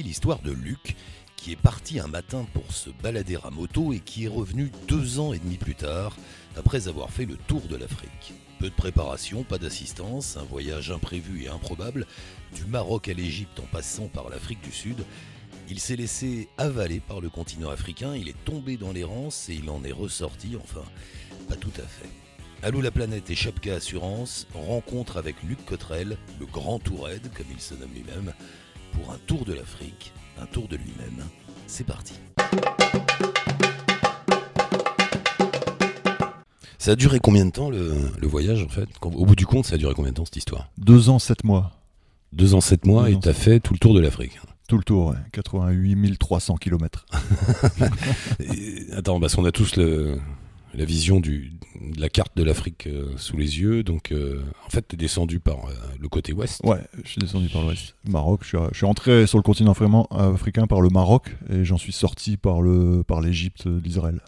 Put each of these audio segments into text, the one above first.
L'histoire de Luc, qui est parti un matin pour se balader à moto et qui est revenu deux ans et demi plus tard, après avoir fait le tour de l'Afrique. Peu de préparation, pas d'assistance, un voyage imprévu et improbable, du Maroc à l'Égypte en passant par l'Afrique du Sud. Il s'est laissé avaler par le continent africain, il est tombé dans l'errance et il en est ressorti, enfin, pas tout à fait. Allô la planète et Chapka Assurance, rencontre avec Luc Cotrel, le grand Tourette, comme il se nomme lui-même, pour un tour de l'Afrique, un tour de lui-même. C'est parti. Ça a duré combien de temps le, le voyage en fait Au bout du compte, ça a duré combien de temps cette histoire Deux ans, sept mois. Deux ans, sept mois Deux et t'as fait tout le tour de l'Afrique. Tout le tour, ouais. 88 300 km. Attends, parce qu'on a tous le, la vision de la carte de l'Afrique euh, sous les yeux. Donc, euh, en fait, t'es descendu par euh, le côté ouest. Ouais, je suis descendu par l'ouest. Maroc, je suis, je suis entré sur le continent africain par le Maroc et j'en suis sorti par le par l'Égypte d'Israël.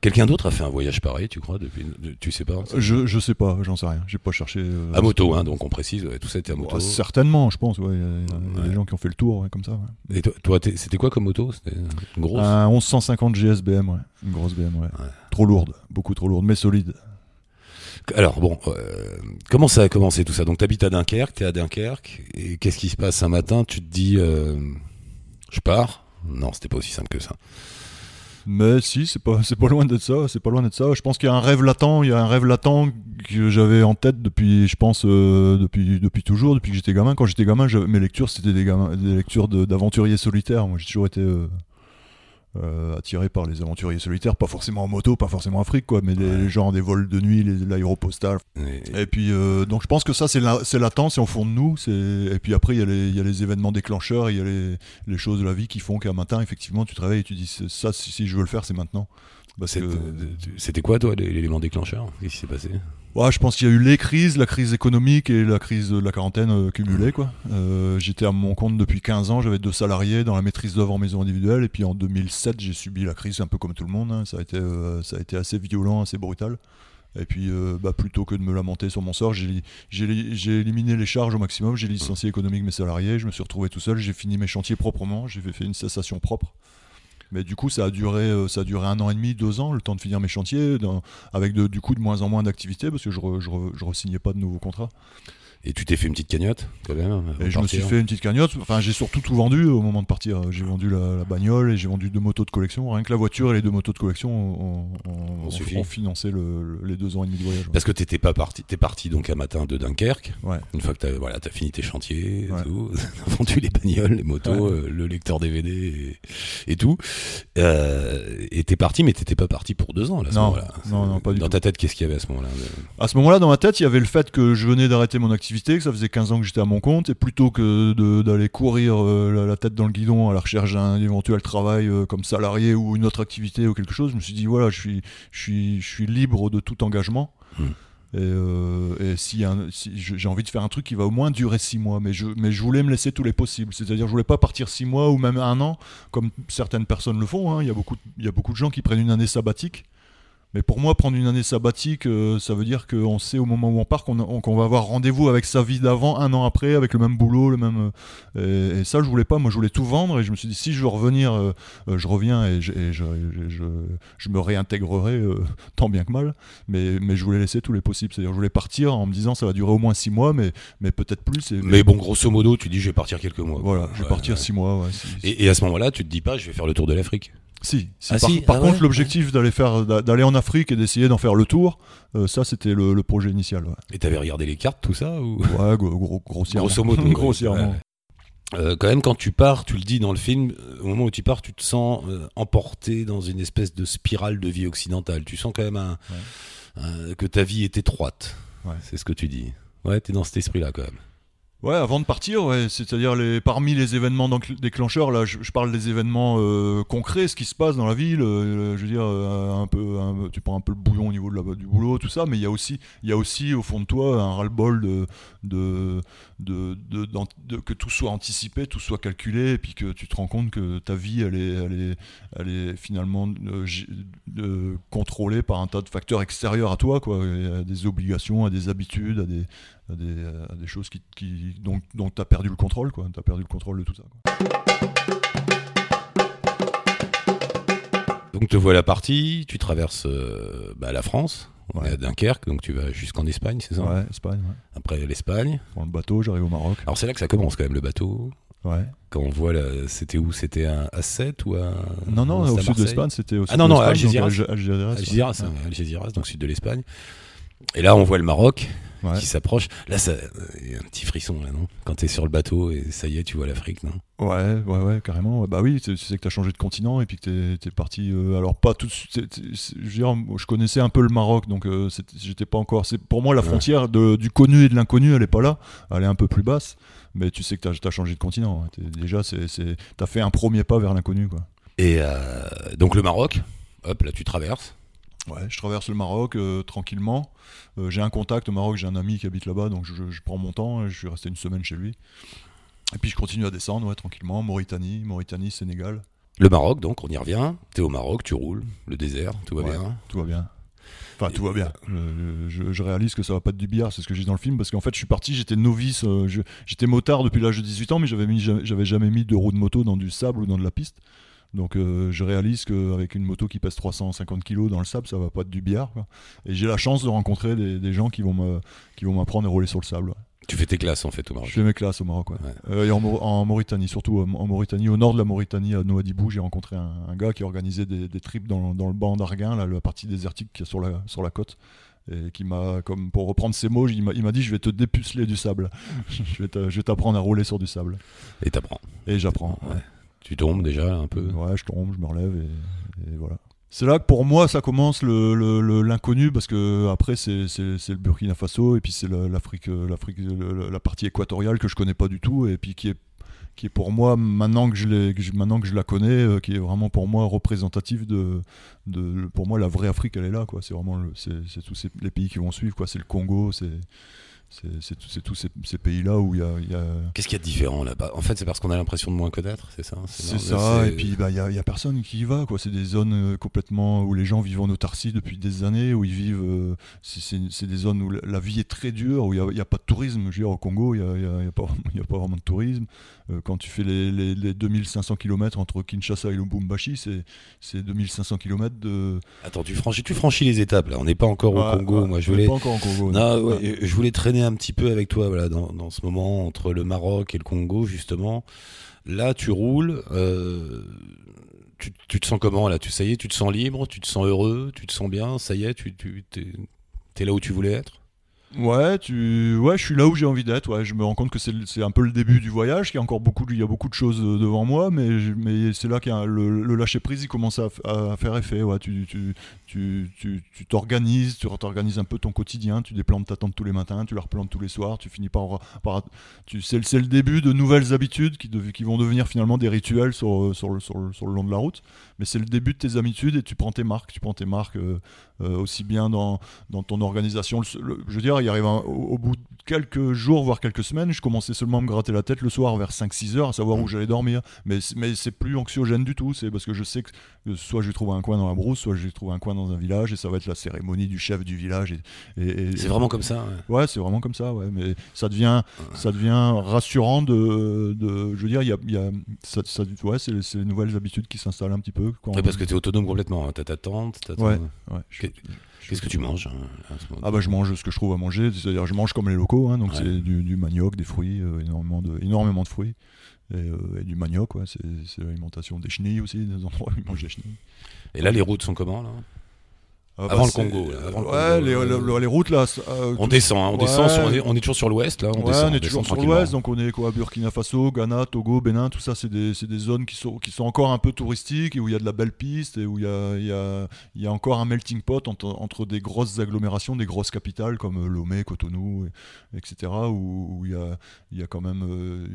Quelqu'un d'autre a fait un voyage pareil, tu crois depuis, de- Tu sais pas Je, je sais pas, j'en sais rien. J'ai pas cherché. euh, À moto, hein, donc on précise. ouais, tout ça était à moto. Ouais, certainement, je pense. ouais. Il y a, il y a Ouais. des gens qui ont fait le tour ouais, comme ça. ouais. Et toi, c'était quoi comme moto? Une grosse? Un 1150 GSBM, ouais. Une grosse BM, ouais. Ouais. Trop lourde, beaucoup trop lourde, mais solide. Alors bon, euh, comment ça a commencé tout ça? Donc t'habites à Dunkerque, t'es à Dunkerque, et qu'est-ce qui se passe un matin? Tu te dis, euh, je pars? Non, c'était pas aussi simple que ça. Mais si, c'est pas, c'est pas loin d'être ça. C'est pas loin d'être ça. Je pense qu'il y a un rêve latent. Il y a un rêve latent que j'avais en tête depuis, je pense, euh, depuis, depuis toujours, depuis que j'étais gamin. Quand j'étais gamin, mes lectures, c'était des, gamins- des lectures de- d'aventuriers solitaires. Moi, j'ai toujours été euh, euh, attiré par les aventuriers solitaires, pas forcément en moto, pas forcément en Afrique, quoi, mais des Ouais. gens des vols de nuit, l'aéropostale. Et- Et puis, euh, donc, je pense que ça, c'est la- c'est latent, c'est au fond de nous. Et puis après, il y, a les- il y a les événements déclencheurs, il y a les, les choses de la vie qui font qu'un matin, effectivement, tu te réveilles et tu dis ça, si, si je veux le faire, c'est maintenant. Que- C'était quoi, toi, l'élément déclencheur? Qu'est-ce qui s'est passé? Ouais, je pense qu'il y a eu les crises, la crise économique et la crise de la quarantaine euh, cumulée. Euh, J'étais à mon compte depuis 15 ans, j'avais deux salariés dans la maîtrise d'œuvre en maison individuelle. Et puis en 2007, j'ai subi la crise un peu comme tout le monde. hein. Ça, a été, euh, ça a été assez violent, assez brutal. Et puis, bah, plutôt que de me lamenter sur mon sort, j'ai j'ai li- j'ai éliminé les charges au maximum. J'ai licencié économique mes salariés. Je me suis retrouvé tout seul. J'ai fini mes chantiers proprement. J'ai fait une cessation propre. Mais du coup, ça a duré, euh, ça a duré un an et demi, deux ans, le temps de finir mes chantiers, avec du coup de moins en moins d'activités parce que je, je, re- je re-signais pas de nouveaux contrats. Et tu t'es fait une petite cagnotte, quand même Et je me suis fait une petite cagnotte. Enfin, j'ai surtout tout vendu au moment de partir. J'ai vendu la, la bagnole et j'ai vendu deux motos de collection. Rien que la voiture et les deux motos de collection ont, On financé le- le- les deux ans et demi de voyage. ouais. Parce que t'étais pas parti, t'es parti donc un matin de Dunkerque. Ouais. Une fois que t'as voilà, as fini tes chantiers, Ouais. tout, t'as vendu les bagnoles, les motos, Ouais. euh, le lecteur DVD et, et tout. Euh, et t'es parti, mais t'étais pas parti pour deux ans là, à ce Non. moment-là. Non, non, pas du Dans tout. ta tête, qu'est-ce qu'il y avait à ce moment-là À ce moment-là, dans ma tête, il y avait le fait que je venais d'arrêter mon activité, que ça faisait 15 ans que j'étais à mon compte, et plutôt que d'aller courir euh, la, la tête dans le guidon à la recherche d'un éventuel travail euh, comme salarié ou une autre activité ou quelque chose, je me suis dit, voilà, je suis, je suis, je suis libre de tout engagement. Hmm. Et, euh, et si, j'ai envie de faire un truc qui va au moins durer six mois, mais je, mais je voulais me laisser tous les possibles. C'est-à-dire, je voulais pas partir six mois ou même un an, comme certaines personnes le font. hein. Il, y a beaucoup, il y a beaucoup de gens qui prennent une année sabbatique. Mais pour moi, prendre une année sabbatique, euh, ça veut dire qu'on sait au moment où on part qu'on va avoir rendez-vous avec sa vie d'avant, un an après, avec le même boulot, le même. euh, et, et ça, je voulais pas. Moi, je voulais tout vendre. Et je me suis dit, si je veux revenir, euh, je reviens et, je, et je, et je, je me réintégrerai tant bien que mal. Mais, mais je voulais laisser tous les possibles. C'est-à-dire, je voulais partir en me disant, ça va durer au moins six mois, mais, mais peut-être plus. Et, Mais bon, grosso modo, tu dis je vais partir quelques mois. voilà, je vais Ouais, partir ouais. six mois. ouais, Et, et à ce moment-là, tu te dis pas je vais faire le tour de l'Afrique. Si, si. Ah par, si, par ah contre, ouais, l'objectif d'aller faire, d'a- d'aller en Afrique et d'essayer d'en faire le tour, euh, ça c'était le, le projet initial. Ouais, Et t'avais regardé les cartes, tout ça ou... ouais gros- gros- grossièrement. Grosso modo. grossièrement. Ouais. Euh, quand même, quand tu pars, tu le dis dans le film, euh, au moment où tu pars, tu te sens euh, emporté dans une espèce de spirale de vie occidentale. Tu sens quand même un, un- que ta vie est étroite. C'est ce que tu dis. Ouais, t'es dans cet esprit-là quand même. Ouais, avant de partir, ouais, c'est-à-dire les, parmi les événements déclencheurs, là, je, parle des événements euh, concrets, ce qui se passe dans la ville. euh, je veux dire, euh, un peu, un- tu prends un peu le bouillon au niveau de la, du boulot, tout ça, mais il y a aussi, il y a aussi au fond de toi un ras-le-bol de, de, que tout soit anticipé, tout soit calculé, et puis que tu te rends compte que ta vie, elle est, elle est, elle est finalement contrôlée par un tas de facteurs extérieurs à toi, quoi, à des obligations, à des habitudes, à des à des, à des choses qui, qui, dont, dont tu as perdu le contrôle. Tu as perdu le contrôle de tout ça. Quoi. Donc te voilà parti, tu traverses euh, bah, la France, on est à Dunkerque, donc tu vas jusqu'en Espagne, c'est ça Ouais, Espagne. Ouais. Après l'Espagne. Prends le bateau, j'arrive au Maroc. Alors c'est là que ça commence quand même le bateau. Ouais. Quand on voit c'était où? C'était à, à 7 ou à Non, non, au sud de l'Espagne, c'était au sud Ah non, de non, Algeciras. Hein, Algeciras, donc sud de l'Espagne. Et là, on voit le Maroc Ouais. qui s'approche. Là, ça, il y a un petit frisson là, non? Quand t'es sur le bateau et ça y est, tu vois l'Afrique, non? Ouais, ouais, ouais, carrément. Bah oui, tu sais que t'as changé de continent et puis que t'es es parti. euh, alors pas tout de suite. c'est- c'est- Je veux dire, je connaissais un peu le Maroc, donc euh, j'étais pas encore. C'est pour moi la Ouais. frontière de- du connu et de l'inconnu, elle est pas là. Elle est un peu plus basse. Mais tu sais que t'as as changé de continent. T'es- Déjà, t'as fait un premier pas vers l'inconnu, quoi. Et euh, donc le Maroc, hop, là tu traverses. Ouais, je traverse le Maroc euh, tranquillement. Euh, j'ai un contact au Maroc, j'ai un ami qui habite là-bas, donc je, je prends mon temps. et Je suis resté une semaine chez lui. Et puis je continue à descendre, ouais, tranquillement. Mauritanie, Mauritanie, Sénégal, Le Maroc, donc on y revient. T'es au Maroc, tu roules, le désert, tout va Ouais. bien. tout va bien. Enfin, tout va bien. Euh, je, je réalise que ça va pas être du billard, c'est ce que j'ai dans le film, parce qu'en fait, je suis parti, j'étais novice, j'étais motard depuis l'âge de 18 ans, mais j'avais mis, j'avais jamais mis de roue de moto dans du sable ou dans de la piste. Donc, euh, je réalise qu'avec une moto qui pèse 350 kg dans le sable, ça va pas être du billard. quoi. Et j'ai la chance de rencontrer des, des gens qui vont me, qui vont m'apprendre à rouler sur le sable. ouais. Tu fais tes classes en fait au Maroc. Je fais mes classes au Maroc, ouais. Ouais. Euh, et en, Mau- en Mauritanie, surtout euh, en Mauritanie, au nord de la Mauritanie, à Nouadhibou, j'ai rencontré un, un gars qui organisait des, des trips dans, dans le banc d'Arguin, là, la partie désertique qui est sur la, sur la côte. Et qui m'a, comme pour reprendre ses mots, il m'a, il m'a dit Je vais te dépuceler du sable. je vais t'a- je vais t'apprendre à rouler sur du sable. Et t'apprends. Et j'apprends. Ouais. Tu tombes déjà un peu. Ouais, je tombe, je me relève et, voilà. C'est là que pour moi ça commence le- le- le- l'inconnu parce que après c'est, le Burkina Faso et puis c'est la- l'Afrique, euh, l'Afrique, la partie équatoriale que je connais pas du tout et puis qui est qui est pour moi maintenant que je que je- maintenant que je la connais, euh, qui est vraiment pour moi représentative de, de pour moi la vraie Afrique elle est là quoi. C'est vraiment c'est tous ces- les pays qui vont suivre quoi. C'est le Congo, c'est c'est, tous ces, ces pays là où il y a, Qu'est-ce qu'il y a de différent là-bas En fait, c'est parce qu'on a l'impression de moins connaître, c'est ça C'est ça, et puis bah, il n'y a, a personne qui y va. C'est des zones euh, complètement où les gens vivent en autarcie depuis des années, où ils vivent. euh, c'est- des zones où la, la vie est très dure, où il n'y a, a pas de tourisme. Je veux dire, au Congo, il n'y a, pas y a pas vraiment de tourisme. Euh, quand tu fais les, les, les 2500 km entre Kinshasa et Lubumbashi, c'est c'est 2500 km de. Attends, tu franchis, tu franchis les étapes là. On n'est pas encore au Ouais, Congo. ouais, Moi, je voulais. Pas encore au Congo. Non, non. ouais, je voulais traîner un petit peu avec toi voilà, dans, ce moment entre le Maroc et le Congo, justement. Là, tu roules. euh, tu, tu te sens comment là? Tu, Ça tu te sens libre, tu te sens heureux, tu te sens bien, ça y est, tu, tu t'es là où tu voulais être? Ouais, tu... ouais, je suis là où j'ai envie d'être. Ouais, je me rends compte que c'est un peu le début du voyage, qu'il y a encore beaucoup, de... il y a beaucoup de choses euh, devant moi, mais, mais c'est là que le, le lâcher prise, il commence à, à faire effet. Ouais, tu t'organises, tu t'organises un peu ton quotidien, tu déplantes ta tente tous les matins, tu la replantes tous les soirs, tu finis par, par tu c'est le- début de nouvelles habitudes qui, dev- qui vont devenir finalement des rituels sur sur le, sur le, sur le long de la route. Mais c'est le début de tes habitudes et tu prends tes marques, tu prends tes marques euh, euh, aussi bien dans dans ton organisation. Je veux dire, il arrive un- au, au bout de quelques jours, voire quelques semaines, je commençais seulement à me gratter la tête le soir vers 5-6 heures, à savoir où j'allais dormir. Mais, mais c'est plus anxiogène du tout, c'est parce que je sais que que soit je vais trouver un coin dans la brousse, soit je vais trouver un coin dans un village, et ça va être la cérémonie du chef du village. Et, et- et- C'est vraiment comme ça. ouais. Ouais, c'est vraiment comme ça, ouais. Mais ça devient, ça devient rassurant de, de je veux dire, il y a, y a ça, ça- ouais, c'est, les nouvelles habitudes qui s'installent un petit peu. Quand Ouais, parce que tu es autonome complètement. hein. T'as ta tente. t'as ton- Ouais. ouais, je- Qu'est- Qu'est-ce que tu manges hein, à ce moment Ah bah je mange ce que je trouve à manger, c'est-à-dire je mange comme les locaux, hein, donc Ouais. c'est du, du manioc, des fruits, euh, énormément, de, énormément de fruits. Et, euh, et du manioc, ouais, c'est l'alimentation des chenilles aussi, des endroits où ils mangent des chenilles. Et là, les routes sont comment là? Ah, Avant le c'est- Congo, là, avant le ouais, Congo, les, les- les routes là. euh, On descend, hein, on Ouais. descend. sur- on, est, on est toujours sur l'ouest là. On ouais, descend. on est toujours sur l'ouest, donc on est quoi Burkina Faso, Ghana, Togo, Bénin, tout ça, c'est des, zones qui sont, qui sont encore un peu touristiques et où il y a de la belle piste et où il y a, il y a, il y a encore un melting pot entre, entre des grosses agglomérations, des grosses capitales comme euh, Lomé, Cotonou, et- etc., où, où il, y a, il y a quand même euh,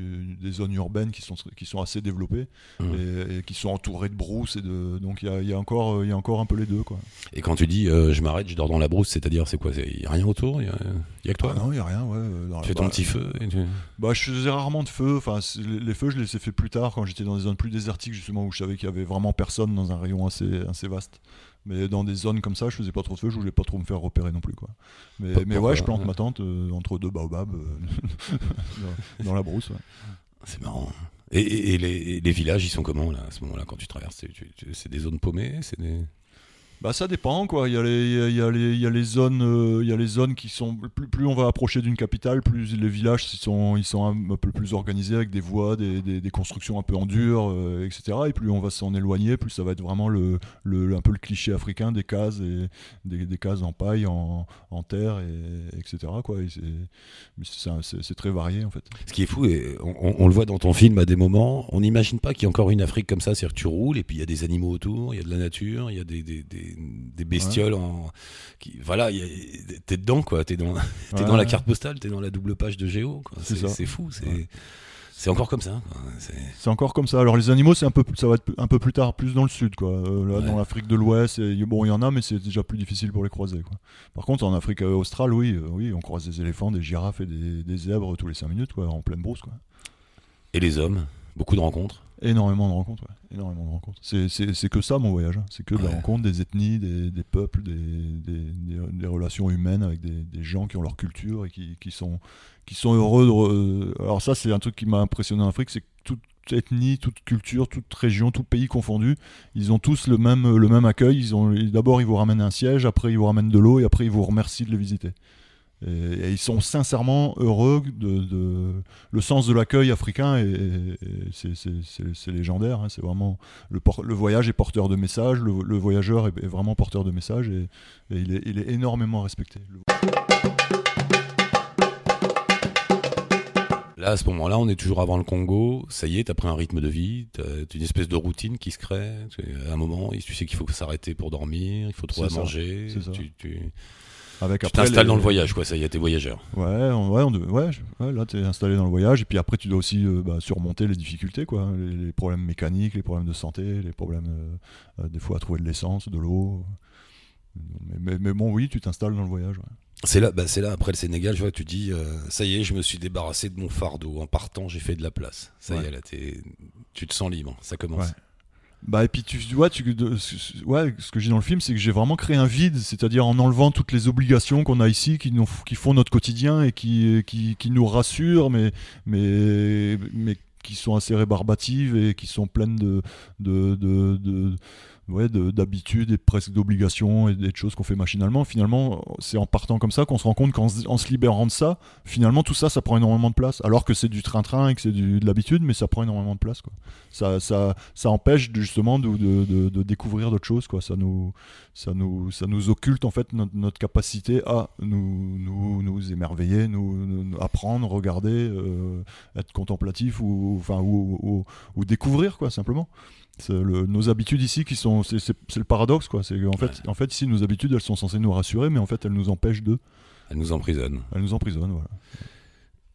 des zones urbaines qui sont, qui sont assez développées Mmh. et, et qui sont entourées de. Et de, donc il y a, il y, a encore, il y a encore un peu les deux. Quoi. Et quand tu dis euh, je m'arrête, je dors dans la brousse, c'est-à-dire c'est quoi Il y a rien autour Il y a, que toi? Ah non, il n'y a rien. Ouais, euh, dans Tu la- fais ton bah, petit feu et tu- Bah, je faisais rarement de feu. Enfin, les, feux, je les ai fait plus tard quand j'étais dans des zones plus désertiques, justement, où je savais qu'il y avait vraiment personne dans un rayon assez, assez vaste. Mais dans des zones comme ça, je faisais pas trop de feu, je voulais pas trop me faire repérer non plus. Quoi. Mais, mais ouais, je plante ma tente euh, entre deux baobabs euh, dans, dans, la brousse. Ouais. C'est marrant. Et, et, les, les, villages, ils sont comment là, à ce moment-là quand tu traverses? C'est des zones paumées C'est des... Bah ça dépend quoi. Il y a les, il y a les, il y a les zones, euh, il y a les zones qui sont plus, plus on va approcher d'une capitale, plus les villages ils sont, ils sont un, peu plus organisés avec des voies, des, des, des constructions un peu en dur, euh, etc. Et plus on va s'en éloigner, plus ça va être vraiment le, le, un peu le cliché africain des cases et des, des cases en paille, en, en terre, et, etc. Quoi. C'est très varié en fait. Ce qui est fou, et on, le voit dans ton film à des moments, on n'imagine pas qu'il y a encore une Afrique comme ça, c'est-à-dire que tu roules et puis il y a des animaux autour, il y a de la nature, il y a des des, bestioles en, qui, voilà, t'es dedans quoi, t'es dans, es dans la carte postale, t'es dans la double page de Géo, c'est fou, c'est. C'est encore comme ça. C'est encore comme ça. Alors les animaux, c'est un peu, ça va être un peu plus tard, plus dans le sud, quoi. Euh, là, dans l'Afrique de l'Ouest, bon, il y en a, mais c'est déjà plus difficile pour les croiser, quoi. Par contre, en Afrique australe, oui, euh, oui, on croise des éléphants, des girafes et des, des zèbres tous les 5 minutes, quoi, en pleine brousse, quoi. Et les hommes, beaucoup de rencontres. Énormément de rencontres, ouais. énormément de rencontres. C'est que ça mon voyage, hein. c'est que de la rencontre des ethnies, des, des peuples, des, des, des, relations humaines avec des, gens qui ont leur culture et qui, qui sont, qui sont heureux. De, alors ça c'est un truc qui m'a impressionné en Afrique, c'est que toute ethnie, toute culture, toute région, tout pays confondu, ils ont tous le même, le même accueil. Ils D'abord ils vous ramènent un siège, après ils vous ramènent de l'eau et après ils vous remercient de le visiter. Et, ils sont sincèrement heureux de, le sens de l'accueil africain et, c'est légendaire. Hein. c'est vraiment le, le, voyage est porteur de messages, le, voyageur est, vraiment porteur de messages et, il, est, il, est, énormément respecté. Là, à ce moment-là, on est toujours avant le Congo. Ça y est, t'as pris un rythme de vie, t'as une espèce de routine qui se crée. À un moment, tu sais qu'il faut s'arrêter pour dormir, il faut trouver à manger. Tu, tu, avec tu t'installes dans le voyage, quoi, ça y est, t'es voyageur. Ouais, ouais, on ouais, ouais, là t'es installé dans le voyage, et puis après tu dois aussi euh, bah, surmonter les difficultés, quoi, les, problèmes mécaniques, les problèmes de santé, les problèmes euh, euh, des fois à trouver de l'essence, de l'eau. Mais, mais, bon, oui, tu t'installes dans le voyage. C'est là, bah, c'est là après le Sénégal, vois, tu dis, ça y est, je me suis débarrassé de mon fardeau. En partant, j'ai fait de la place. Ça y est, là, tu te sens libre. Ça commence. Bah et puis tu vois, tu, ouais, ce que j'ai dans le film, c'est que j'ai vraiment créé un vide, c'est-à-dire en enlevant toutes les obligations qu'on a ici, qui, nous, qui font notre quotidien et qui, qui, qui, nous rassurent, mais, mais, mais qui sont assez rébarbatives et qui sont pleines de, de, ouais, d'habitude et presque d'obligation et des choses qu'on fait machinalement. Finalement, c'est en partant comme ça qu'on se rend compte qu'en se libérant de ça, finalement, tout ça, ça prend énormément de place. Alors que c'est du train-train et que c'est de l'habitude, mais ça prend énormément de place. Ça, ça, ça empêche justement de, découvrir d'autres choses. Ça, nous, ça, nous, ça nous occulte en fait notre, capacité à nous, nous, nous émerveiller, nous, apprendre, regarder, euh, être contemplatif ou, enfin, ou découvrir, quoi, simplement nos habitudes ici qui sont c'est le paradoxe quoi c'est en fait en fait ici nos habitudes elles sont censées nous rassurer mais en fait elles nous empêchent de elles nous emprisonnent elles nous emprisonnent voilà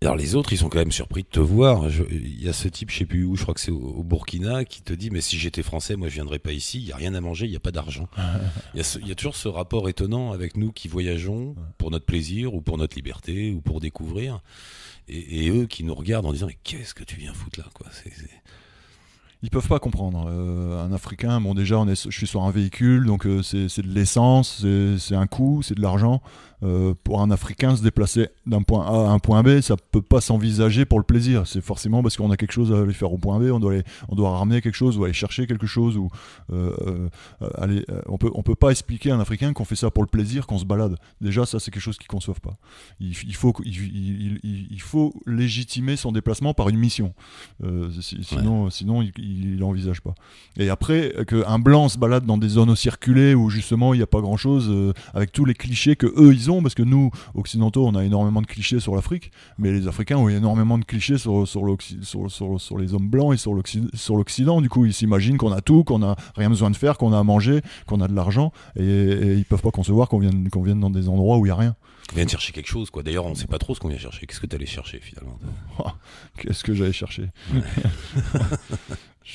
alors les autres, ils sont quand même surpris de te voir. Il y a ce type, je sais plus où, je crois que c'est au, Burkina, qui te dit mais si j'étais français, moi je viendrais pas ici. Il y a rien à manger, il y a pas d'argent. il, y a toujours ce rapport étonnant avec nous qui voyageons pour notre plaisir ou pour notre liberté ou pour découvrir, et, eux qui nous regardent en disant mais qu'est-ce que tu viens foutre là quoi? Ils peuvent pas comprendre. Euh, un Africain, bon déjà, on est, je suis sur un véhicule, donc euh, c'est de l'essence, c'est un coût, c'est de l'argent. Euh, pour un Africain, se déplacer d'un point A à un point B, ça peut pas s'envisager pour le plaisir. C'est forcément parce qu'on a quelque chose à aller faire au point B, on doit, aller, on doit ramener quelque chose ou aller chercher quelque chose. Ou, aller, on peut, on peut pas expliquer à un Africain qu'on fait ça pour le plaisir, qu'on se balade. Déjà, ça, c'est quelque chose qu'ils conçoivent pas. Il, il faut, il, il, faut légitimer son déplacement par une mission. sinon, sinon il il n'envisage pas. Et après, qu'un blanc se balade dans des zones circulées où justement il n'y a pas grand chose, euh, avec tous les clichés que eux ils ont, parce que nous, occidentaux, on a énormément de clichés sur l'Afrique, mais les Africains ont énormément de clichés sur, sur, sur, sur les hommes blancs et sur l'Occident. Du coup, ils s'imaginent qu'on a tout, qu'on n'a rien besoin de faire, qu'on a à manger, qu'on a de l'argent, et, et, ils peuvent pas concevoir qu'on vienne, qu'on vienne dans des endroits où il n'y a rien. On vient de chercher quelque chose, quoi. D'ailleurs, on ne sait pas trop ce qu'on vient chercher. Qu'est-ce que tu allais chercher finalement Qu'est-ce que j'allais chercher?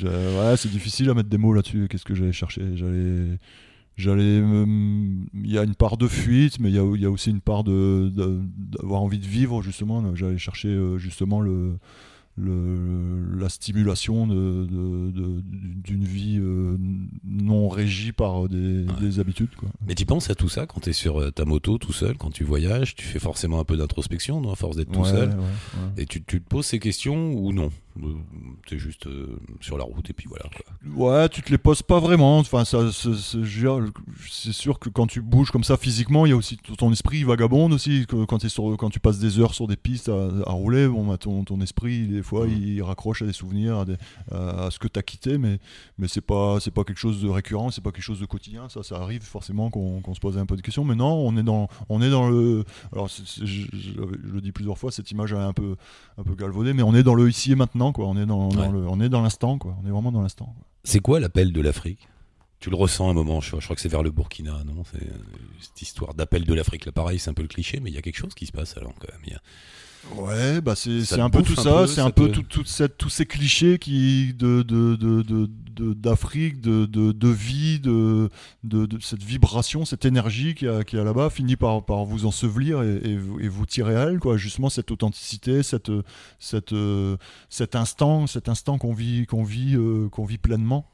ouais, c'est difficile à mettre des mots là-dessus. Qu'est-ce que j'allais chercher? J'allais, j'allais, il y a une part de fuite, mais il y a, y a, aussi une part de, d'avoir envie de vivre justement. J'allais chercher euh, justement le le, la stimulation de, de- de- d'une vie euh, non régie par des, Ouais. des habitudes. Quoi. Mais tu penses à tout ça quand tu es sur euh, ta moto tout seul, quand tu voyages, tu fais forcément un peu d'introspection, non, à force d'être tout seul. ouais. Et tu, tu te poses ces questions ou non? Tu es juste euh, sur la route et puis voilà. Quoi. Ouais, tu te les poses pas vraiment. Enfin, ça, c'est- c'est c'est sûr que quand tu bouges comme ça physiquement, il y a aussi ton esprit vagabonde aussi. que Quand, t'es sur, quand tu passes des heures sur des pistes à, à rouler, bon, bah, ton, ton esprit, des fois, il raccroche à des souvenirs, à, des- à- à ce que tu as quitté, mais, mais c'est pas, c'est pas quelque chose de récurrent, c'est pas quelque chose de quotidien. Ça, ça arrive forcément qu'on se pose un peu de questions. Mais non, on est dans, on est dans le. Alors, c'est- c'est- je, je- je le dis plusieurs fois, cette image est un peu, un peu galvaudée, mais on est dans le ici et maintenant, quoi. On est dans, dans Ouais. le, on est dans l'instant, quoi. On est vraiment dans l'instant. C'est quoi l'appel de l'Afrique? Tu le ressens un moment, je, je crois que c'est vers le Burkina, non? C'est euh, cette histoire d'appel de l'Afrique. Là, pareil, c'est un peu le cliché, mais il y a quelque chose qui se passe alors quand même. Il y a- Ouais, bah c'est un peu tout ça, c'est un peu tous ces clichés qui de de de de- de- d'Afrique, de, de, de vie, de, cette vibration, cette énergie qui a, qui a là-bas finit par, par vous ensevelir et, et vous- et vous tirer à elle, quoi. Justement cette authenticité, cette cette euh, cet instant, cet instant qu'on vit qu'on vit euh, qu'on vit pleinement.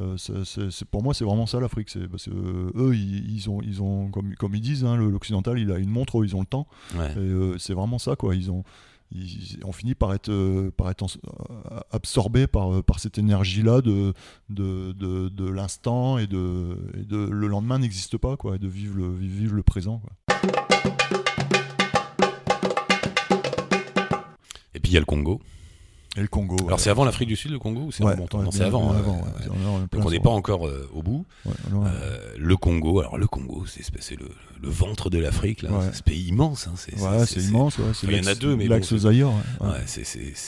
Euh, c'est- pour moi, c'est vraiment ça l'Afrique. C'est parce que euh, eux, ils, ils ont, ils ont, comme, comme ils disent, hein, l'occidental, il a une montre, ils ont le temps. Ouais. Euh, c'est vraiment ça, quoi. Ils ont, ils, on finit par être, par être absorbé par, par cette énergie-là de, de, de, de l'instant et de, et de le lendemain n'existe pas, quoi, et de vivre le, vivre le présent. Quoi. Et puis il y a le Congo. Et le Congo. Alors ouais. c'est avant l'Afrique du Sud, le Congo ou c'est Ouais, Non, c'est avant. hein. avant, ouais. Donc on n'est pas encore euh, au bout. Euh, le Congo, alors le Congo, c'est le, le ventre de l'Afrique, là. C'est ce pays immense. hein. C'est immense. Enfin, il y en a deux, mais bon, l'ex c'est- Zaïre.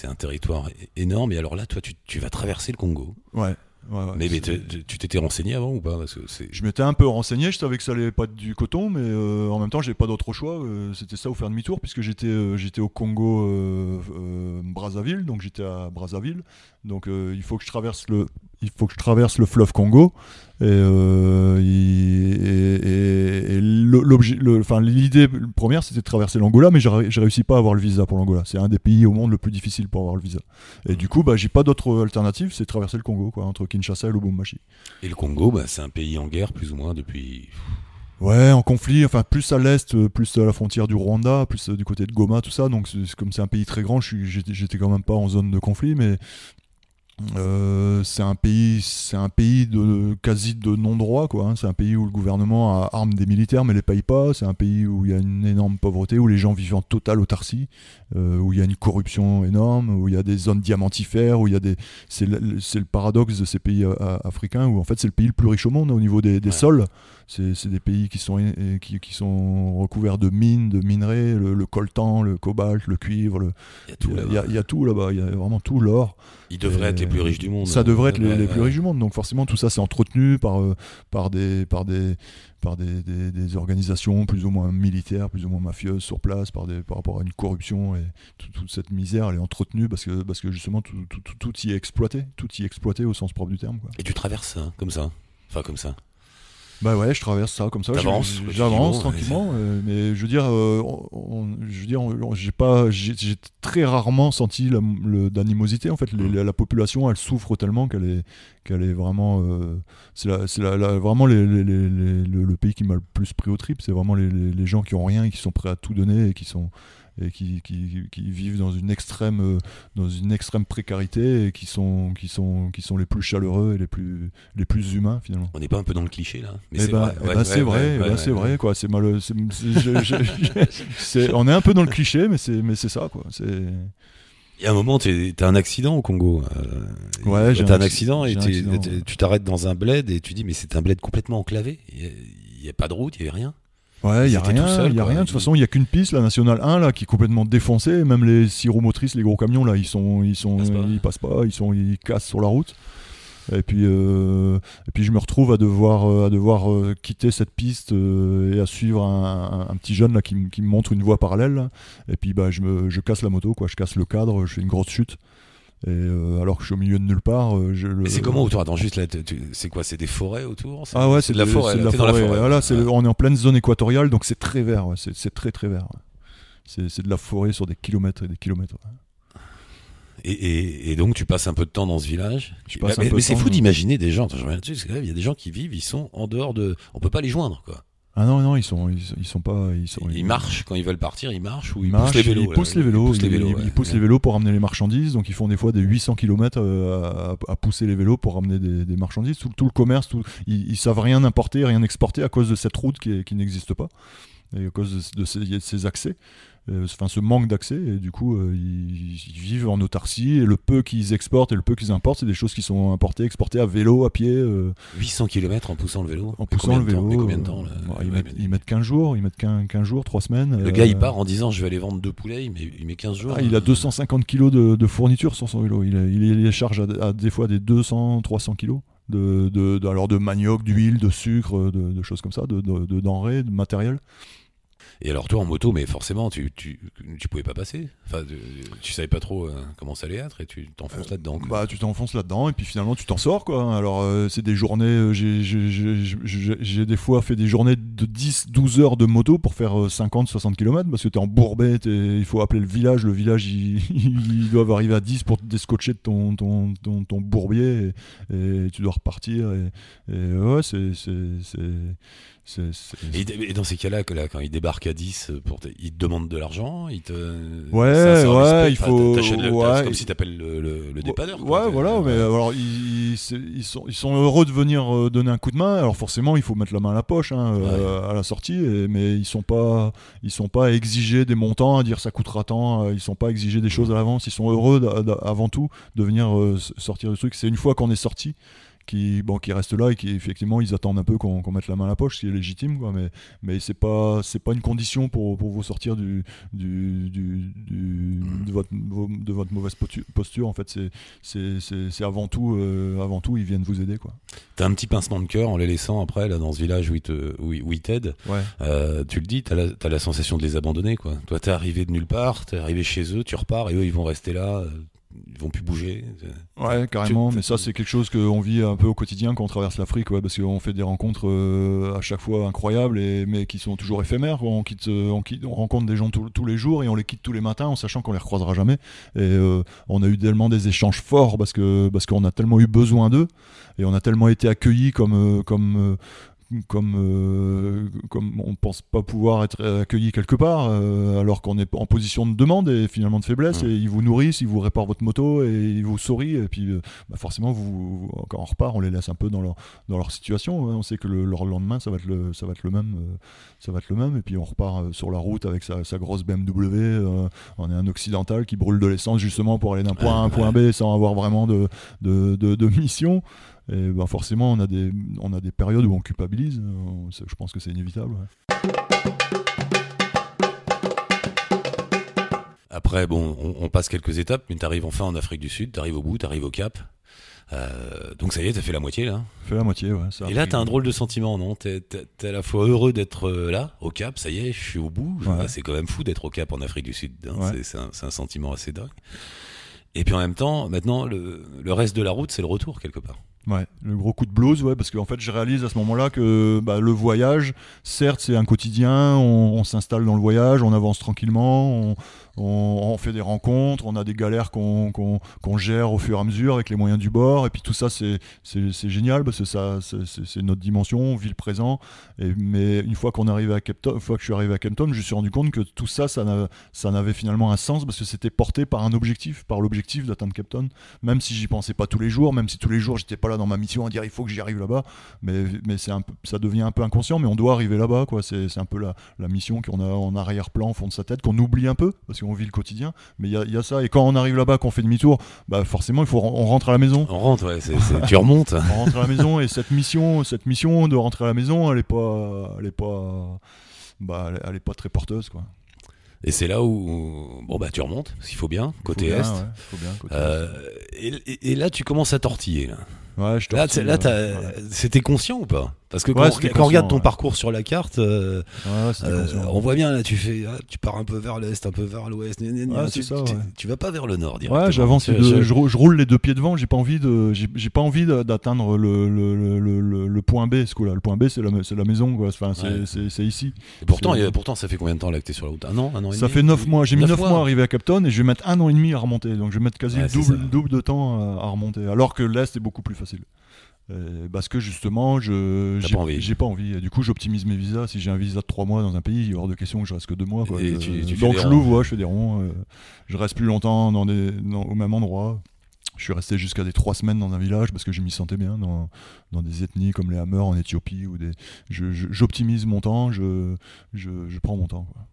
Un territoire énorme. Et alors là, toi, tu, tu vas traverser le Congo. Ouais, ouais, ouais, mais tu t'étais renseigné avant ou pas Parce que c'est. Je m'étais un peu renseigné, je savais que ça allait pas être du coton, mais euh, en même temps, j'ai pas d'autre choix. euh, C'était ça ou faire demi-tour, puisque j'étais euh, j'étais au Congo Brazzaville, donc j'étais à Brazzaville. Donc il faut que je traverse le il faut que je traverse le fleuve Congo. Et, euh, et, et- et l'idée première, c'était de traverser l'Angola, mais j'ai ré- j'ai réussi pas à avoir le visa pour l'Angola. C'est un des pays au monde le plus difficile pour avoir le visa. Et du coup, bah, j'ai pas d'autre alternative, c'est de traverser le Congo, quoi, entre Kinshasa et Lubumbashi. Et le Congo, bah, c'est un pays en guerre, plus ou moins, depuis. Ouais, en conflit, enfin plus à l'est, plus à la frontière du Rwanda, plus euh, du côté de Goma, tout ça. Donc comme c'est un pays très grand, j'étais quand même pas en zone de conflit, mais euh, c'est un pays, c'est un pays de quasi de non-droit, quoi. hein. C'est un pays où le gouvernement a arme des militaires mais les paye pas. C'est un pays où il y a une énorme pauvreté, où les gens vivent en totale autarcie, euh, où il y a une corruption énorme, où il y a des zones diamantifères, où il y a des, c'est le, paradoxe de ces pays euh, africains où en fait c'est le pays le plus riche au monde au niveau des, des Ouais. sols. C'est des pays qui sont, et qui, qui sont recouverts de mines, de minerais, le, le coltan, le cobalt, le cuivre. le- Il y a tout y a, y a- là-bas, il y a vraiment tout, l'or. Ils devraient Et être les plus riches du monde. Ça devrait être les, plus riches du monde. Donc forcément tout ça c'est entretenu par, euh, par, des, par, des, par des, des- des organisations plus ou moins militaires, plus ou moins mafieuses sur place, par, des, par rapport à une corruption. Et tout- toute cette misère elle est entretenue parce que, parce que justement tout, tout, tout, tout y est exploité. Tout y est exploité au sens propre du terme. Quoi. Et tu traverses ça, comme ça. Enfin, comme ça. Bah ouais, je traverse ça comme ça. J'avance dis, bon, tranquillement, euh, mais je veux dire, euh, on- je veux dire, j'ai pas, j'ai très rarement senti d'animosité. En fait, Les- Mm. la, la population, elle souffre tellement qu'elle est, qu'elle est vraiment, euh, c'est la- c'est la- la- vraiment les- les- les- les- le, le pays qui m'a le plus pris au trip. C'est vraiment les, les- les gens qui ont rien et qui sont prêts à tout donner et qui sont et qui, qui, qui vivent dans une extrême euh, dans une extrême précarité et qui sont qui sont qui sont les plus chaleureux et les plus les plus humains finalement. On n'est pas un peu dans le cliché, là Mais c'est vrai. Ouais, c'est ouais, vrai, ouais, c'est vrai, quoi. C'est mal. je- je- je- on est un peu dans le cliché, mais c'est, mais c'est ça, quoi. C'est. Il y a un moment, t'es- t'as un accident au Congo. euh, Ouais, j'ai un un acc- accident et un accident, ouais. tu t'arrêtes dans un bled et tu dis, mais c'est un bled complètement enclavé. Il n'y a, pas de route, il n'y avait rien. Ouais, il y a rien, seul, y a quoi. rien. De toute façon, il y a qu'une piste, la nationale 1 là, qui est complètement défoncée. Même les syromotrices, les gros camions là, ils sont, ils sont, Passent pas. ils passent pas, ils sont, ils cassent sur la route. Et puis, euh, et puis je me retrouve à devoir, euh, à devoir euh, quitter cette piste et à suivre un, un- un petit jeune là qui, me- qui me montre une voie parallèle. là. Et puis bah, je, me, je casse la moto, quoi. Je casse le cadre, je fais une grosse chute. Et euh, alors que je suis au milieu de nulle part, euh, je, le- Mais c'est comment autour Attends, juste là, c'est quoi C'est des forêts autour Ah ouais, c'est de la forêt. c'est de là, la dans la forêt. forêt. On est en pleine zone équatoriale, donc c'est très vert. ouais. C'est très très vert. ouais. C'est de la forêt sur des kilomètres et des kilomètres. ouais. Et, et, donc tu passes un peu de temps dans ce village? Je passe mais un mais de c'est fou d'imaginer des gens. Là, il y a des gens qui vivent, ils sont en dehors de. On peut pas les joindre, quoi. Ah non, non, ils sont, ils, sont- ils sont pas. Ils, sont, Ils marchent quand ils veulent partir, ils marchent ou ils, marchent, poussent les vélos. ils poussent les vélos, Ils poussent les vélos. ouais. poussent les vélos pour ramener les marchandises, donc ils font des fois des 800 km à, à pousser les vélos pour ramener des, des marchandises. Tout, tout le commerce, tout, ils, savent rien importer, rien exporter à cause de cette route qui n'existe pas et à cause de, ces, de ces accès, euh, enfin ce manque d'accès. Et du coup, euh, ils, ils vivent en autarcie et le peu qu'ils exportent et le peu qu'ils importent, c'est des choses qui sont importées, exportées à vélo, à pied. euh, 800 km en poussant le vélo. en poussant le temps vélo. Mais combien de temps euh, là bah, Ouais, ils, mettent, ils mettent 15 jours, ils mettent 15, 15 jours, 3 semaines. Le gars, il euh, part en disant je vais aller vendre deux poulets, il met, il met 15 jours. Ah, il a 250 kilos de, de fourniture sur son vélo. Il, les charge à, à des fois des 200, 300 kilos. De, de, de- alors de manioc, d'huile, de sucre, de, de choses comme ça, de denrées, de matériel. Et alors toi en moto, mais forcément, tu, tu, tu pouvais pas passer. Enfin, tu, tu savais pas trop euh, comment ça allait être et tu t'enfonces là-dedans. quoi. Bah, tu t'enfonces là-dedans et puis finalement tu t'en sors quoi. Alors euh, c'est des journées, euh, j'ai- des fois fait des journées de 10, 12 heures de moto pour faire euh, 50, 60 km parce que t'es embourbé, t'es- il faut appeler le village, le village il- ils doivent arriver à 10 pour te descotcher de ton, ton, ton, ton bourbier et, et tu dois repartir et, et ouais c'est... Et, et dans ces cas-là, quand il débarque à 10, pour te- il te demande de l'argent, il te. Ouais, ouais, il faut- le- ouais. comme si t'appelles le, le, le dépanneur. Ouais, voilà, mais alors ils, ils- ils sont, ils sont heureux de venir euh, donner un coup de main. Alors forcément, il faut mettre la main à la poche hein, euh, à la sortie, et- mais ils sont pas, ils sont pas exigés des montants, à dire ça coûtera tant. euh, ils sont pas exigés des choses à l'avance. Ils sont heureux avant tout de venir euh, sortir du truc. C'est une fois qu'on est sorti. Qui, bon, qui restent là et qui effectivement ils attendent un peu qu'on mette la main à la poche, ce qui est légitime, quoi, mais, mais c'est pas c'est pas une condition pour, pour vous sortir du, du, du, du- de, votre, vos- de votre mauvaise posture. En fait, c'est avant tout euh, avant tout ils viennent vous aider quoi. T'as un petit pincement de cœur en les laissant après, là, dans ce village où ils te- où ils t'aident. Ouais. Euh, tu le dis, t'as la, t'as la sensation de les abandonner, quoi. Toi, t'es arrivé de nulle part, t'es arrivé chez eux, tu repars et eux, ils vont rester là, euh, ils vont plus bouger. Ouais, carrément, Tu- mais ça c'est quelque chose qu'on vit un peu au quotidien quand on traverse l'Afrique, ouais, parce qu'on fait des rencontres euh, à chaque fois incroyables, et, mais qui sont toujours éphémères. quoi. On, quitte, euh, on, quitte- on rencontre des gens tous- tous les jours et on les quitte tous les matins en sachant qu'on les recroisera jamais. Et euh, on a eu tellement des échanges forts parce que parce qu'on a tellement eu besoin d'eux et on a tellement été accueillis comme comme comme, euh, comme on pense pas pouvoir être accueilli quelque part euh, alors qu'on est en position de demande et finalement de faiblesse et ils vous nourrissent, ils vous réparent votre moto et ils vous sourient et puis euh, bah forcément vous quand on repart on les laisse un peu dans leur dans leur situation hein. on sait que le, leur lendemain ça va être le ça va être le même euh, ça va être le même et puis on repart sur la route avec sa, sa grosse BMW on est un occidental qui brûle de l'essence justement pour aller d'un point A à un point B sans avoir vraiment de de, de, de mission et ben forcément on a des on a des périodes où on culpabilise euh, je pense que c'est inévitable ouais. Après, bon, on, on passe quelques étapes, mais t'arrives enfin en Afrique du Sud, t'arrives au bout, t'arrives au Cap. Euh, donc ça y est, t'as fait la moitié là. fait la moitié ouais ça Et là, t'as un drôle de sentiment, non? T'es t'es à la fois heureux d'être euh, là, au Cap, ça y est, je suis au bout. Ouais. C'est quand même fou d'être au Cap en Afrique du Sud. hein. Ouais. C'est- un, sentiment assez dingue. Et puis en même temps, maintenant, le, le reste de la route, c'est le retour quelque part. Ouais, le gros coup de blues, ouais, parce qu'en fait, je réalise à ce moment-là que bah, le voyage, certes, c'est un quotidien, on, s'installe dans le voyage, on avance tranquillement, on- fait des rencontres, on a des galères qu'on gère au fur et à mesure avec les moyens du bord, et puis tout ça, c'est génial, parce que c'est- notre dimension, on vit le présent, mais une fois qu'on est arrivé à Town, une fois que je suis arrivé à Town, je me suis rendu compte que tout ça, ça n'a- ça n'avait finalement un sens, parce que c'était porté par un objectif, par l'objectif d'atteindre Town, même si j'y pensais pas tous les jours, même si tous les jours j'étais pas là dans ma mission à dire il faut que j'y arrive là-bas, mais, mais un peu, ça devient un peu inconscient, mais on doit arriver là-bas. C'est, un peu la, la mission qu'on a en arrière-plan, au fond de sa tête, qu'on oublie un peu, qu'on vit le quotidien, mais il y a, il y a ça, et quand on arrive là-bas, qu'on fait demi-tour, bah forcément, il faut, on rentre à la maison. On rentre, ouais, c'est- c'est- tu remontes. On rentre à la maison, et cette mission, cette mission de rentrer à la maison, elle est pas, elle est pas, bah, elle est- pas très porteuse, quoi. Et c'est là où, bon bah tu remontes, s'il faut bien, côté est. ouais, faut bien, côté Euh, et, et- et là, tu commences à tortiller. Là. Ouais, je Là, là, ouais. c'était conscient ou pas? Parce que quand, Ouais, on- c'était quand on regarde ton parcours sur la carte, euh, euh, on voit bien là, tu fais, ah, tu pars un peu vers l'est, un peu vers l'ouest. tu, tu- vas pas vers le nord. Ouais, j'avance, je- je, rou- je roule les deux pieds devant. J'ai pas envie de, j'ai pas envie d'atteindre le, le, le, point B. Ce coup-là, le point B, c'est la, la maison, quoi. Enfin, c'est ici. Et pourtant, pourtant, ça fait combien de temps là que t'es sur la route? Un an, un an et Ça fait 9 mois. J'ai mis Neuf 9 mois à arriver à Capton et je vais mettre un an et demi à remonter. Donc je vais mettre quasi double, de temps à, à remonter. Alors que l'Est est beaucoup plus facile. Euh, parce que justement, je j'ai pas envie. pas du coup, j'optimise mes visas. Si j'ai un visa de 3 mois dans un pays, il est hors de question que je reste que 2 mois. quoi. Et tu- tu fais donc je l'ouvre, ouais, je fais des ronds. euh, je reste plus longtemps dans des, dans- au même endroit. Je suis resté jusqu'à des 3 semaines dans un village parce que je m'y sentais bien dans, dans des ethnies comme les Hammers en Éthiopie. ou des. J'optimise mon temps, je, je, je prends mon temps. quoi.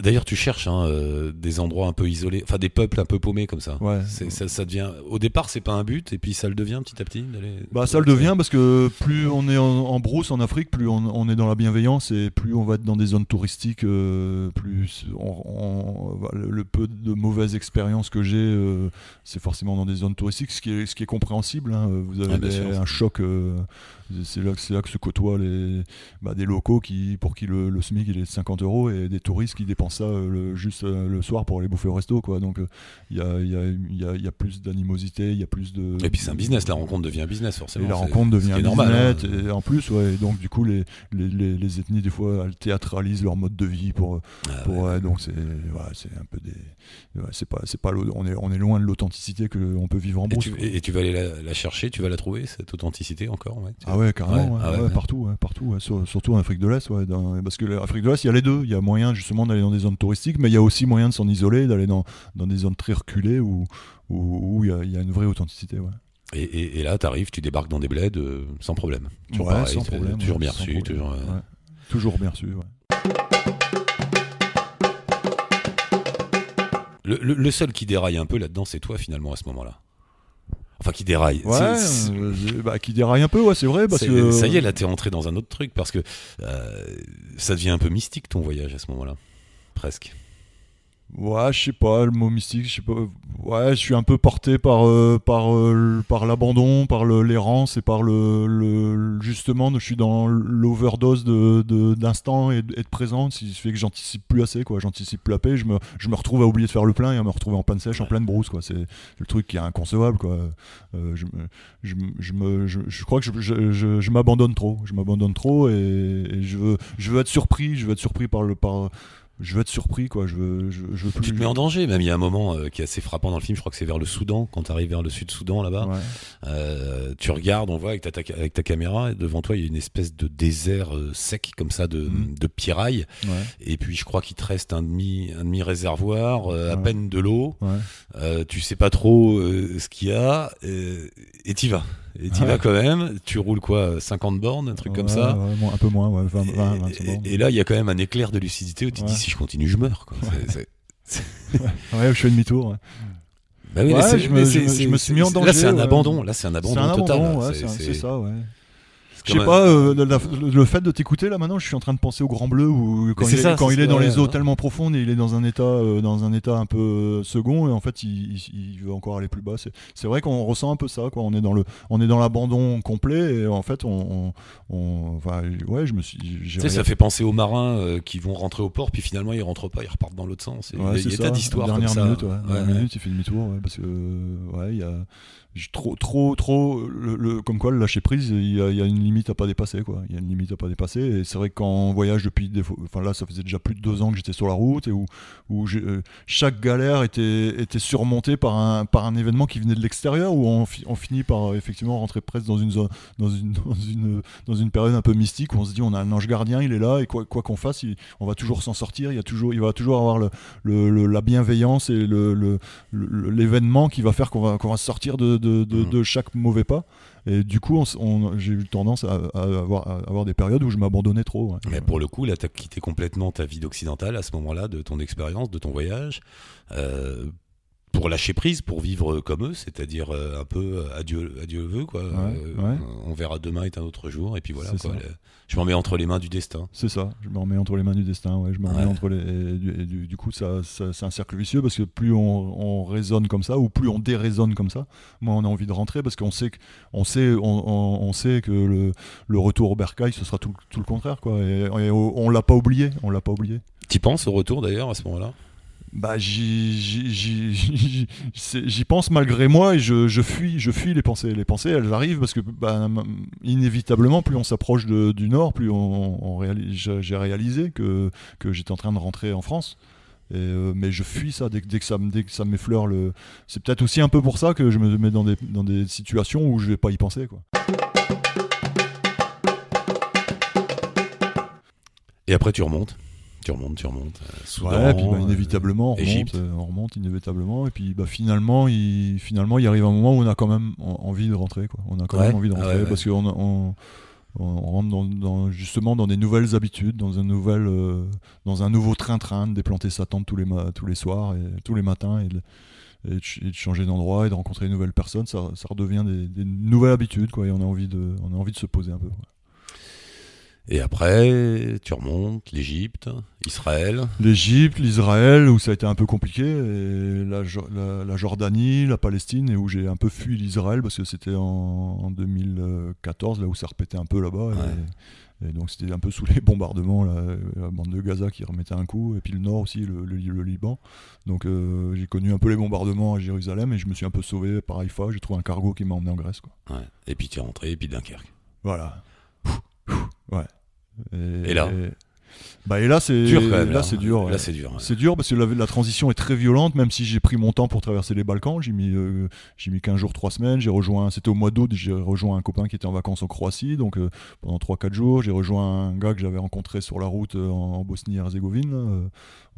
D'ailleurs, tu cherches hein, euh, des endroits un peu isolés, enfin des peuples un peu paumés comme ça. Ouais. Ça, ça devient. Au départ, c'est pas un but, et puis ça le devient petit à petit. Bah ça le devient parce que plus on est en, en brousse en Afrique, plus on, on est dans la bienveillance et plus on va être dans des zones touristiques, euh, plus on- le, le peu de mauvaises expériences que j'ai, euh, c'est forcément dans des zones touristiques, ce qui est, ce qui est compréhensible. hein. Vous avez Ah, bien des- sûr. un choc, c'est là, que- c'est là que se côtoient les, bah, des locaux qui, pour qui le, le SMIC il est de 50 euros et des touristes qui dépensent ça euh, le- juste euh, le soir pour aller bouffer au resto. Quoi. Donc euh, il y, a, il y, a, y a- il y a plus d'animosité, il y a plus de... Et puis c'est un business, la rencontre devient un business forcément. Et la rencontre devient un normal. business, hein. et en plus, ouais, et donc du coup, les, les, les, les ethnies, des fois, elles théâtralisent leur mode de vie pour. Ah, pour ouais. ouais, donc c'est c'est un peu des. c'est pas, c'est pas, on, est, on est loin de l'authenticité qu'on peut vivre en Et brousse. tu, quoi. et- et tu vas aller la, la chercher, tu vas la trouver, cette authenticité encore ouais, tu- Ah ouais, carrément, ah partout, partout surtout en Afrique de l'Est, parce que l'Afrique de l'Est, il y a les deux, il y a moyen justement d'aller dans des zones touristiques, mais il y a aussi moyen de s'en isoler, d'aller dans, dans des zones très reculées où où où il y, a, il y a une vraie authenticité. Ouais. Et, et- et là, t'arrives, tu débarques dans des bleds euh, sans problème. Toujours Ouais, pareil, sans t'es problème, toujours ouais, bien reçu, toujours. euh, bien reçu. Le, le- le seul qui déraille un peu là-dedans, c'est toi finalement à ce moment-là. Enfin, qui déraille. Ouais, euh, bah, qui déraille un peu, ouais, c'est vrai, parce que Ça y est, là, t'es entré dans un autre truc parce que euh, ça devient un peu mystique ton voyage à ce moment-là. Presque. Ouais, je sais pas, le mot mystique, je sais pas. Ouais, je suis un peu porté par euh, par euh, par l'abandon, par le- l'errance et par le, le justement, je suis dans l'overdose de d'instant et, de- et de présent, ce qui fait que j'anticipe plus assez quoi, j'anticipe plus la paix, je me je me retrouve à oublier de faire le plein et à me retrouver en panne sèche, en Ouais. pleine brousse quoi, c'est le truc qui est inconcevable quoi. Euh, je, je, je me je, je crois que je, je, je, je m'abandonne trop, je m'abandonne trop et, et je veux je veux être surpris, je veux être surpris par le par je veux être surpris quoi, je veux je, je veux plus Tu te mets en danger, même. Il y a un moment euh, qui est assez frappant dans le film, je crois que c'est vers le Soudan, quand tu arrives vers le sud-Soudan là-bas, Ouais. Euh, tu regardes, on voit avec ta, ta- avec ta caméra, et devant toi il y a une espèce de désert euh, sec comme ça de, Ouais, et puis je crois qu'il te reste un demi, un demi réservoir, euh, à peine de l'eau, ouais. Euh, tu sais pas trop euh, ce qu'il y a, euh, et t'y vas. Et t'y Ouais. vas quand même, tu roules quoi, 50 bornes, un truc comme Ouais, ça. ouais, un peu moins, ouais, 20, 20, Et- 25 et, bornes. et là, il y a quand même un éclair de lucidité où tu te dis si je continue, je meurs. Quoi. C'est- c'est- Ouais, je fais demi-tour. ouais. Bah oui, je me- je me- je me suis mis en danger, Là, c'est un abandon. Là, c'est un abandon total. c'est ça, ouais. Je sais pas, euh, la- la- le fait de t'écouter là maintenant, je suis en train de penser au Grand Bleu où quand, il, est, ça, quand c'est il est ça, dans ouais, les eaux ouais. tellement profondes et il est dans un état, euh, dans un état un peu euh, second et en fait il, il- il veut encore aller plus bas. C'est, vrai qu'on ressent un peu ça, quoi. On est dans le, on est dans l'abandon complet et en fait on, on, on- enfin, ouais, je me suis, Tu sais, ça fait penser aux marins euh, qui vont rentrer au port, puis finalement ils rentrent pas, ils repartent dans l'autre sens. Ouais, il y y a tas d'histoires comme ça. minute, Dernière minute, il fait demi-tour, parce que ouais, il y a trop, trop, trop, le, comme quoi le lâcher prise, il y, a, une limite à pas dépasser, quoi. Il y a une limite à pas dépasser. Et c'est vrai que quand on voyage depuis, des enfin là, ça faisait déjà plus de deux ans que j'étais sur la route et où, euh, chaque galère était, était surmontée par un, par un événement qui venait de l'extérieur, où on, fi- on finit par euh, effectivement rentrer presque dans une dans une, dans une, dans une période un peu mystique où on se dit on a un ange gardien, il est là et quoi quoi qu'on fasse, on va toujours s'en sortir. Il y a toujours, il va toujours avoir la bienveillance et l'événement qui va faire qu'on va, qu'on va sortir de, de, de- Mhm. de chaque mauvais pas. Et du coup, j'ai eu tendance à, à avoir, à avoir des périodes où je m'abandonnais trop. ouais. Mais pour le coup, là, tu as quitté complètement ta vie d'occidental à ce moment-là, de ton expérience, de ton voyage, euh, pour lâcher prise, pour vivre comme eux, c'est-à-dire euh, un peu euh, adieu, adieu le vœu, quoi. Ouais, Euh, ouais. On verra demain est un autre jour, et puis voilà. Quoi. Le- Je m'en mets entre les mains du destin. C'est ça, je me remets entre les mains du destin, ouais, je me remets Ouais. entre les. Et du, et du- du coup, ça, ça- c'est un cercle vicieux parce que plus on, on raisonne comme ça ou plus on déraisonne comme ça, moins on a envie de rentrer parce qu'on sait que, on sait, on, on- on sait que le, le retour au bercail, ce sera tout, tout le contraire, quoi. Et, et on l'a pas oublié, on l'a pas oublié. T'y penses au retour d'ailleurs à ce moment-là? Bah, j'y, pense malgré moi et je, je fuis, je fuis les pensées. Les pensées, elles arrivent parce que bah, inévitablement, plus on s'approche du nord, plus on, réalise, j'ai réalisé que, que j'étais en train de rentrer en France. Euh, mais je fuis ça dès, que- ça dès que ça m'effleure le. C'est peut-être aussi un peu pour ça que je me mets dans des, dans des situations où je vais pas y penser quoi. Et après, tu remontes. Tu remontes, tu remontes. euh, Ouais, puis bah, inévitablement, on remonte, euh, on remonte inévitablement, et puis bah, finalement, il, finalement, il arrive un moment où on a quand même en- envie de rentrer, quoi. On a quand Ouais. même envie de Ah rentrer parce qu'on on, on rentre dans, dans- justement dans des nouvelles habitudes, dans un nouvel, euh, dans un nouveau train-train, de déplanter sa tente tous les tous les soirs et tous les matins et de, et de ch- et de changer d'endroit et de rencontrer de nouvelles personnes. Ça, ça redevient des, des nouvelles habitudes, quoi. Et on a envie de, on a envie de se poser un peu. quoi. Et après, tu remontes, l'Égypte, Israël. L'Égypte, l'Israël, où ça a été un peu compliqué, et la, Jo- la- la Jordanie, la Palestine, et où j'ai un peu fui l'Israël parce que c'était en, en 2014, là où ça repétait un peu là-bas. Et, et donc c'était un peu sous les bombardements, la bande de Gaza qui remettait un coup, et puis le nord aussi, le, le- le Liban. Donc euh, j'ai connu un peu les bombardements à Jérusalem, et je me suis un peu sauvé par Haïfa. J'ai trouvé un cargo qui m'a emmené en Grèce. Quoi. Ouais. Et puis tu es rentré, et puis Dunkerque. Voilà. Ouais. Et là bah, Et là, c'est Dur quand même. là, c'est dur. ouais. Là, c'est dur. ouais. C'est dur parce que la, la transition est très violente, même si j'ai pris mon temps pour traverser les Balkans. J'ai mis, euh, j'ai mis 15 jours, 3 semaines. J'ai rejoint, c'était au mois d'août, j'ai rejoint un copain qui était en vacances en Croatie. Donc euh, pendant 3-4 jours, j'ai rejoint un gars que j'avais rencontré sur la route euh, en, en Bosnie-Herzégovine, euh,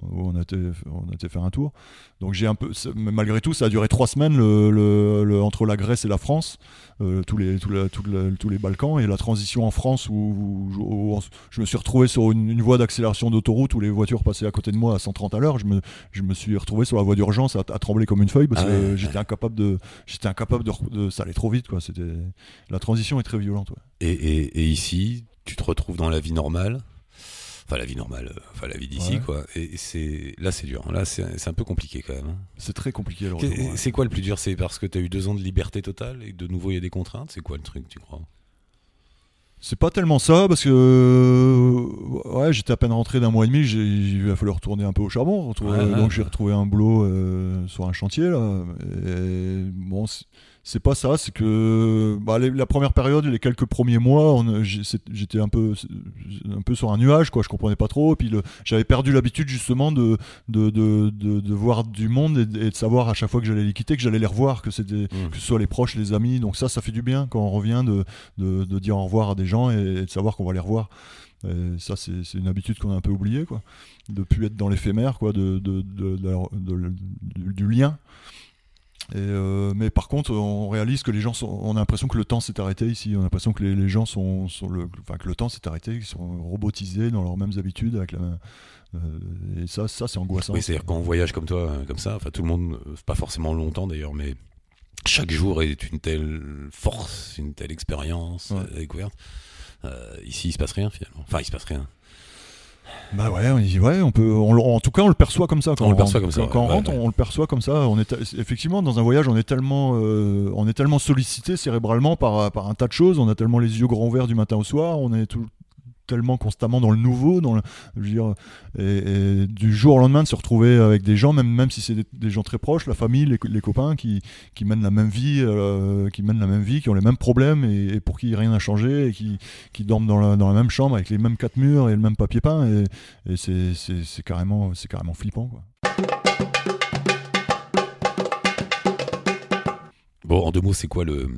où on a, été, on a été faire un tour. Donc j'ai un peu, mais malgré tout, ça a duré 3 semaines le, le- le- entre la Grèce et la France, euh, tous, les, tous, la- tous la- tous les Balkans, et la transition en France où, où- où on- je me suis retrouvé sur une, une voie d'accélération d'autoroute où les voitures passaient à côté de moi à 130 à l'heure. Je me, je me suis retrouvé sur la voie d'urgence à, à trembler comme une feuille parce Ah que ouais, j'étais incapable de, j'étais incapable de, ça allait trop vite quoi. C'était, la transition est très violente. ouais. Et, et- et ici, tu te retrouves dans la vie normale? Enfin, la vie normale, euh, enfin la vie d'ici, quoi. Et c'est là, c'est dur. Là, c'est c'est un peu compliqué quand même. hein. C'est très compliqué. C'est quoi le plus dur? C'est parce que tu as eu deux ans de liberté totale et de nouveau il y a des contraintes? C'est quoi le truc, tu crois? C'est pas tellement ça parce que euh, ouais, j'étais à peine rentré d'un mois et demi, j'ai, il a fallu retourner un peu au charbon, retrouver- Ouais, ouais. donc j'ai retrouvé un boulot euh, sur un chantier là. Et bon, c'est, pas ça, c'est que bah, les- la première période, les quelques premiers mois, j'étais un peu un peu sur un nuage quoi, je comprenais pas trop. Et puis j'avais perdu l'habitude justement de de, de, de, de voir du monde et, de- et de savoir à chaque fois que j'allais les quitter que j'allais les revoir, que c'était Mmh. que ce soit les proches, les amis. Donc ça, ça fait du bien quand on revient de, de, de dire au revoir à des gens et, et de savoir qu'on va les revoir. Et ça, c'est une habitude qu'on a un peu oubliée, quoi. De plus être dans l'éphémère, quoi, de, de, du lien. Et euh, mais par contre, on réalise que les gens sont, on a l'impression que le temps s'est arrêté ici. On a l'impression que les, les gens sont, sont le, enfin que le temps s'est arrêté, qu'ils sont robotisés dans leurs mêmes habitudes avec la euh, et ça, ça c'est angoissant. Oui, c'est-à-dire quand on voyage comme toi, euh, comme ça, enfin tout le monde, pas forcément longtemps d'ailleurs, mais chaque jour est une telle force, une telle expérience Ouais. découverte. Euh, ici, il se passe rien finalement. Enfin, il se passe rien. Bah ouais, on, y- ouais, on peut, on en tout cas, on le perçoit comme ça. Quand On le rentre. perçoit comme ça, Quand, ouais, quand on ouais, rentre, ouais. on le perçoit comme ça. On est effectivement dans un voyage, on est tellement, euh, on est tellement sollicité cérébralement par, par un tas de choses. On a tellement les yeux grands ouverts du matin au soir. On est tout, tellement constamment dans le nouveau, dans le, je du jour au lendemain de se retrouver avec des gens, même, si c'est des, gens très proches, la famille, les, co- les copains, qui, mènent la même vie, euh, qui mènent la même vie, qui ont les mêmes problèmes et, pour qui rien n'a changé et qui, dorment dans la, même chambre avec les mêmes quatre murs et le même papier peint et, c'est, carrément, flippant. Bon, en deux mots, c'est quoi le,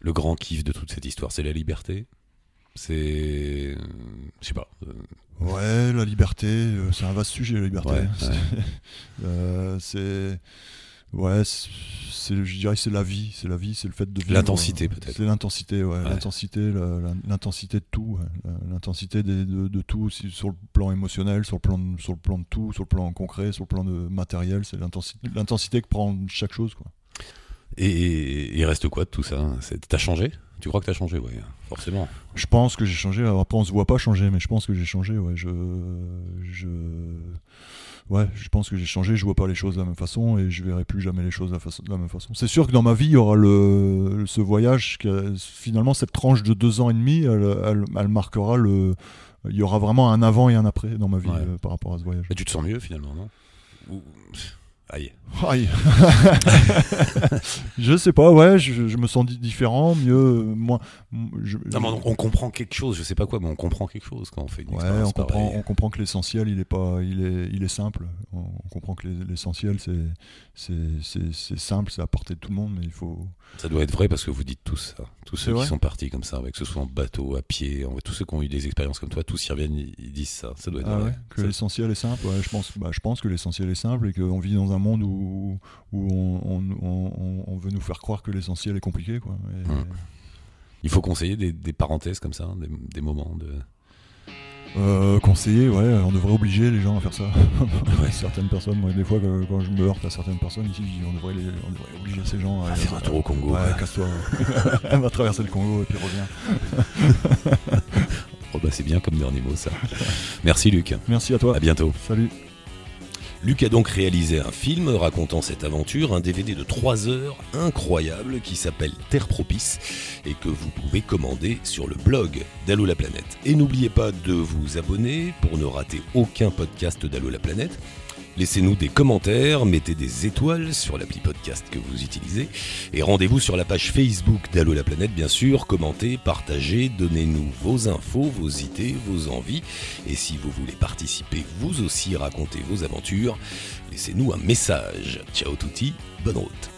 le grand kiff de toute cette histoire? C'est la liberté? C'est. Je sais pas. Ouais, la liberté, euh, c'est un vaste sujet, la liberté. Ouais, C'est- ouais. euh, c'est Ouais, c'est, je dirais que c'est la vie, c'est la vie, c'est le fait de vivre. L'intensité peut-être. C'est l'intensité, ouais, l'intensité, l'intensité de tout, l'intensité de, de, tout, sur le plan émotionnel, sur le plan, sur le plan de tout, sur le plan concret, sur le plan de matériel, c'est l'intensité, l'intensité que prend chaque chose, quoi. Et il reste quoi de tout ça? T'as changé? Tu crois que t'as changé, ouais, forcément. Je pense que j'ai changé. après, on se voit pas changer, mais je pense que j'ai changé, ouais. Je, je, ouais, je pense que j'ai changé. Je vois pas les choses de la même façon et je verrai plus jamais les choses de la, même façon. C'est sûr que dans ma vie, il y aura le, ce voyage. finalement, cette tranche de deux ans et demi, elle, elle, marquera le. Il y aura vraiment un avant et un après dans ma vie euh, par rapport à ce voyage. Et tu te sens mieux finalement, non? Aïe. Aïe. je sais pas, ouais, je, me sens différent, mieux, moins. on, comprend quelque chose, je sais pas quoi, mais on comprend quelque chose quand on fait une ouais, on comprend, on comprend que l'essentiel, il est pas, il est, il est simple. On, comprend que l'essentiel, c'est, c'est simple, c'est à portée de tout le monde, mais il faut. Ça doit être vrai parce que vous dites tous ça, tous ceux qui sont partis comme ça, avec que ce soit en bateau, à pied, tous ceux qui ont eu des expériences comme toi, tous y reviennent, ils, disent ça. Ça doit être ah vrai. que l'essentiel est simple. je pense, bah, je pense que l'essentiel est simple et qu'on vit dans un monde où, on, veut nous faire croire que l'essentiel est compliqué. Quoi. Hum. Il faut conseiller des, parenthèses comme ça, des, moments de... Euh, conseiller, ouais, on devrait obliger les gens à faire ça. certaines personnes, moi, des fois, quand, je me heurte à certaines personnes ici, on devrait, obliger ces gens à, faire un tour au Congo. Ouais, casse-toi. Elle va traverser le Congo et puis revient. oh bah c'est bien comme dernier mot ça. Merci Luc. Merci à toi. À bientôt. Salut. Luc a donc réalisé un film racontant cette aventure, un DVD de 3 heures incroyable qui s'appelle Terre Propice et que vous pouvez commander sur le blog d'Allo la Planète. Et n'oubliez pas de vous abonner pour ne rater aucun podcast d'Allo la Planète. Laissez-nous des commentaires, mettez des étoiles sur l'appli podcast que vous utilisez et rendez-vous sur la page Facebook d'Allo la planète bien sûr, commentez, partagez, donnez-nous vos infos, vos idées, vos envies et si vous voulez participer vous aussi raconter vos aventures, laissez-nous un message. Ciao touti, bonne route.